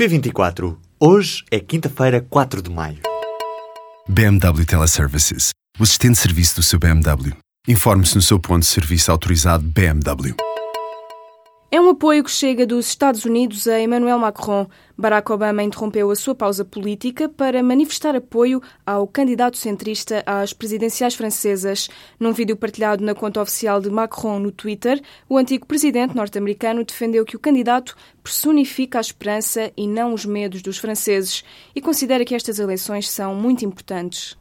P24. Hoje é quinta-feira, 4 de maio. BMW Teleservices. O assistente de serviço do seu BMW. Informe-se no seu ponto de serviço autorizado BMW. É um apoio que chega dos Estados Unidos a Emmanuel Macron. Barack Obama interrompeu a sua pausa política para manifestar apoio ao candidato centrista às presidenciais francesas. Num vídeo partilhado na conta oficial de Macron no Twitter, o antigo presidente norte-americano defendeu que o candidato personifica a esperança e não os medos dos franceses e considera que estas eleições são muito importantes.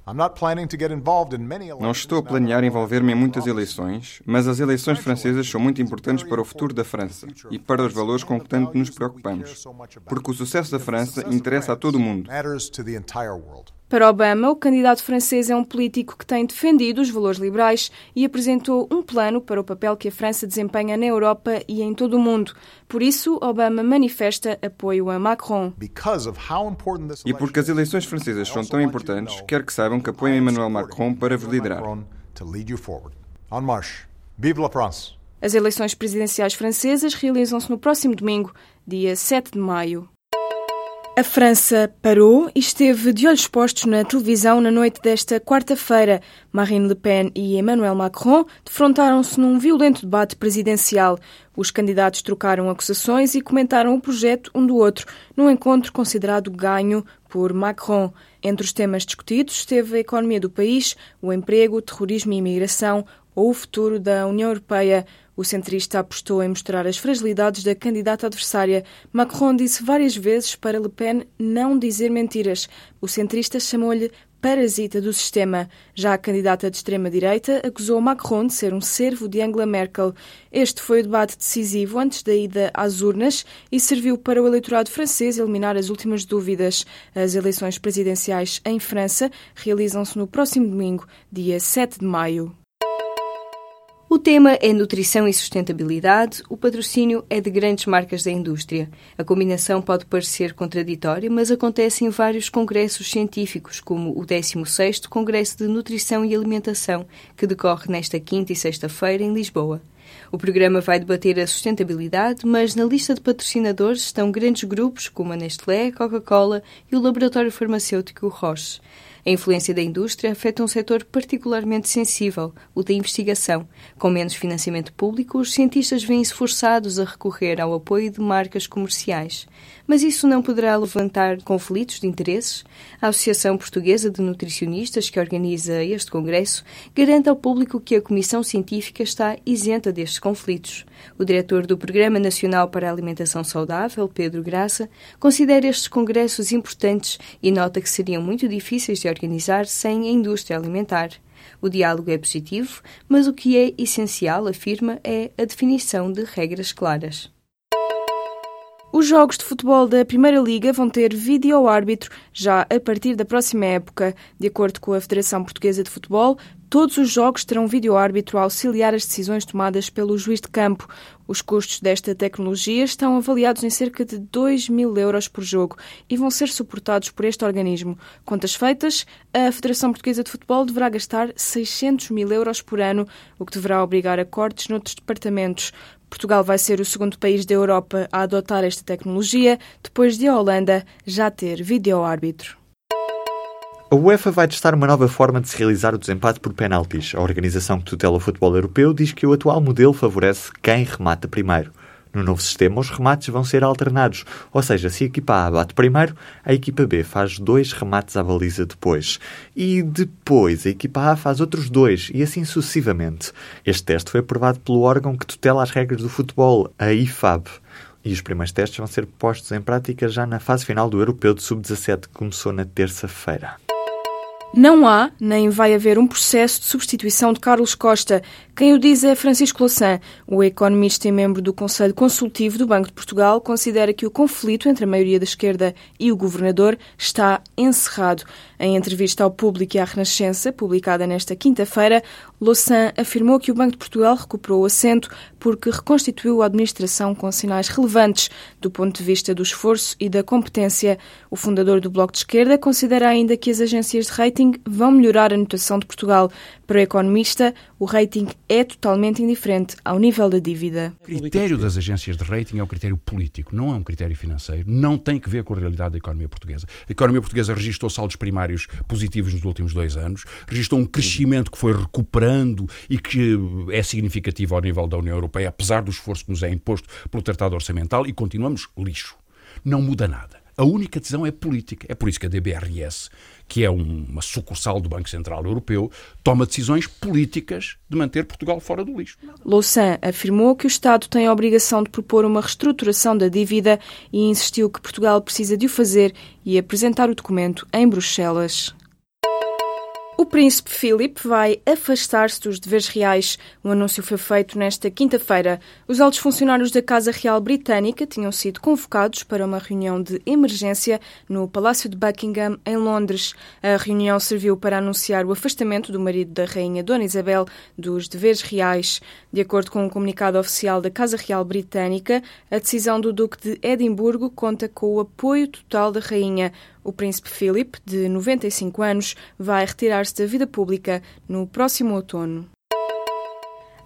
Não estou a planear envolver-me em muitas eleições, mas as eleições francesas são muito importantes para o futuro da França e para os valores com que tanto nos preocupamos, porque o sucesso da França interessa a todo o mundo. Para Obama, o candidato francês é um político que tem defendido os valores liberais e apresentou um plano para o papel que a França desempenha na Europa e em todo o mundo. Por isso, Obama manifesta apoio a Macron. E porque as eleições francesas são tão importantes, quero que saibam que apoiam Emmanuel Macron para vos liderar. As eleições presidenciais francesas realizam-se no próximo domingo, dia 7 de maio. A França parou e esteve de olhos postos na televisão na noite desta quarta-feira. Marine Le Pen e Emmanuel Macron defrontaram-se num violento debate presidencial. Os candidatos trocaram acusações e comentaram o projeto um do outro, num encontro considerado ganho por Macron. Entre os temas discutidos esteve a economia do país, o emprego, o terrorismo e imigração ou o futuro da União Europeia. O centrista apostou em mostrar as fragilidades da candidata adversária. Macron disse várias vezes para Le Pen não dizer mentiras. O centrista chamou-lhe parasita do sistema. Já a candidata de extrema-direita acusou Macron de ser um servo de Angela Merkel. Este foi o debate decisivo antes da ida às urnas e serviu para o eleitorado francês eliminar as últimas dúvidas. As eleições presidenciais em França realizam-se no próximo domingo, dia 7 de maio. O tema é nutrição e sustentabilidade, o patrocínio é de grandes marcas da indústria. A combinação pode parecer contraditória, mas acontece em vários congressos científicos, como o 16º Congresso de Nutrição e Alimentação, que decorre nesta quinta e sexta-feira em Lisboa. O programa vai debater a sustentabilidade, mas na lista de patrocinadores estão grandes grupos como a Nestlé, Coca-Cola e o laboratório farmacêutico Roche. A influência da indústria afeta um setor particularmente sensível, o da investigação. Com menos financiamento público, os cientistas vêm-se forçados a recorrer ao apoio de marcas comerciais. Mas isso não poderá levantar conflitos de interesses? A Associação Portuguesa de Nutricionistas, que organiza este congresso, garante ao público que a Comissão Científica está isenta destes conflitos. O diretor do Programa Nacional para a Alimentação Saudável, Pedro Graça, considera estes congressos importantes e nota que seriam muito difíceis de organizar sem a indústria alimentar. O diálogo é positivo, mas o que é essencial, afirma, é a definição de regras claras. Os jogos de futebol da Primeira Liga vão ter vídeo-árbitro já a partir da próxima época. De acordo com a Federação Portuguesa de Futebol, todos os jogos terão vídeo-árbitro a auxiliar as decisões tomadas pelo juiz de campo. Os custos desta tecnologia estão avaliados em cerca de 2 mil euros por jogo e vão ser suportados por este organismo. Contas feitas, a Federação Portuguesa de Futebol deverá gastar 600 mil euros por ano, o que deverá obrigar a cortes noutros departamentos. Portugal vai ser o segundo país da Europa a adotar esta tecnologia, depois de a Holanda já ter vídeo-árbitro. A UEFA vai testar uma nova forma de se realizar o desempate por penaltis. A organização que tutela o futebol europeu diz que o atual modelo favorece quem remata primeiro. No novo sistema, os remates vão ser alternados, ou seja, se a equipa A bate primeiro, a equipa B faz dois remates à baliza depois. E depois a equipa A faz outros dois, e assim sucessivamente. Este teste foi aprovado pelo órgão que tutela as regras do futebol, a IFAB. E os primeiros testes vão ser postos em prática já na fase final do Europeu de Sub-17, que começou na terça-feira. Não há, nem vai haver um processo de substituição de Carlos Costa. Quem o diz é Francisco Louçã. O economista e membro do Conselho Consultivo do Banco de Portugal considera que o conflito entre a maioria da esquerda e o governador está encerrado. Em entrevista ao público e à Renascença, publicada nesta quinta-feira, Louçã afirmou que o Banco de Portugal recuperou o assento porque reconstituiu a administração com sinais relevantes do ponto de vista do esforço e da competência. O fundador do Bloco de Esquerda considera ainda que as agências de rating vão melhorar a notação de Portugal. Para o economista, o rating é totalmente indiferente ao nível da dívida. O critério das agências de rating é um critério político, não é um critério financeiro, não tem que ver com a realidade da economia portuguesa. A economia portuguesa registrou saldos primários positivos nos últimos dois anos, registrou um crescimento que foi recuperando e que é significativo ao nível da União Europeia, apesar do esforço que nos é imposto pelo Tratado Orçamental, e continuamos lixo. Não muda nada. A única decisão é política. É por isso que a DBRS, que é uma sucursal do Banco Central Europeu, toma decisões políticas de manter Portugal fora do lixo. Louçã afirmou que o Estado tem a obrigação de propor uma reestruturação da dívida e insistiu que Portugal precisa de o fazer e apresentar o documento em Bruxelas. O príncipe Philip vai afastar-se dos deveres reais. O anúncio foi feito nesta quinta-feira. Os altos funcionários da Casa Real Britânica tinham sido convocados para uma reunião de emergência no Palácio de Buckingham, em Londres. A reunião serviu para anunciar o afastamento do marido da Rainha Dona Isabel dos deveres reais. De acordo com um comunicado oficial da Casa Real Britânica, a decisão do Duque de Edimburgo conta com o apoio total da Rainha. O príncipe Philip, de 95 anos, vai retirar-se da vida pública no próximo outono.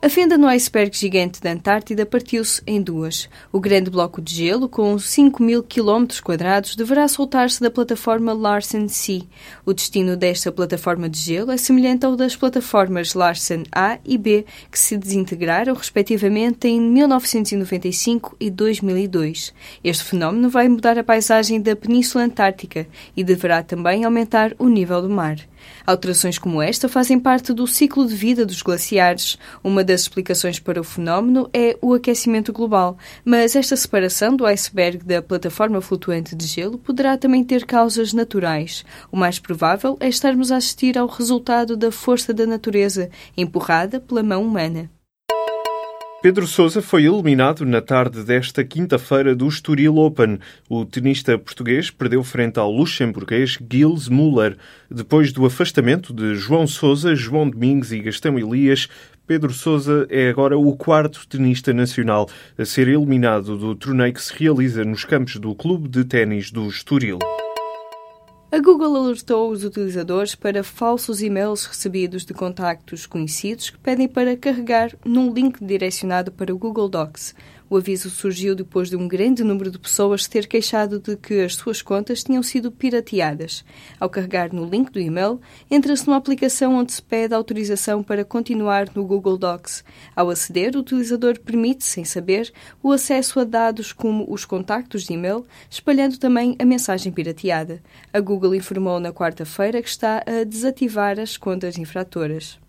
A fenda no iceberg gigante da Antártida partiu-se em duas. O grande bloco de gelo, com 5 mil quilómetros quadrados, deverá soltar-se da plataforma Larsen C. O destino desta plataforma de gelo é semelhante ao das plataformas Larsen A e B, que se desintegraram respectivamente em 1995 e 2002. Este fenómeno vai mudar a paisagem da Península Antártica e deverá também aumentar o nível do mar. Alterações como esta fazem parte do ciclo de vida dos glaciares. Uma das explicações para o fenómeno é o aquecimento global, mas esta separação do iceberg da plataforma flutuante de gelo poderá também ter causas naturais. O mais provável é estarmos a assistir ao resultado da força da natureza, empurrada pela mão humana. Pedro Sousa foi eliminado na tarde desta quinta-feira do Estoril Open. O tenista português perdeu frente ao luxemburguês Gilles Muller. Depois do afastamento de João Sousa, João Domingos e Gastão Elias, Pedro Sousa é agora o quarto tenista nacional a ser eliminado do torneio que se realiza nos campos do Clube de Ténis do Estoril. A Google alertou os utilizadores para falsos e-mails recebidos de contactos conhecidos que pedem para carregar num link direcionado para o Google Docs. O aviso surgiu depois de um grande número de pessoas ter queixado de que as suas contas tinham sido pirateadas. Ao carregar no link do e-mail, entra-se numa aplicação onde se pede autorização para continuar no Google Docs. Ao aceder, o utilizador permite, sem saber, o acesso a dados como os contactos de e-mail, espalhando também a mensagem pirateada. A Google informou na quarta-feira que está a desativar as contas infratoras.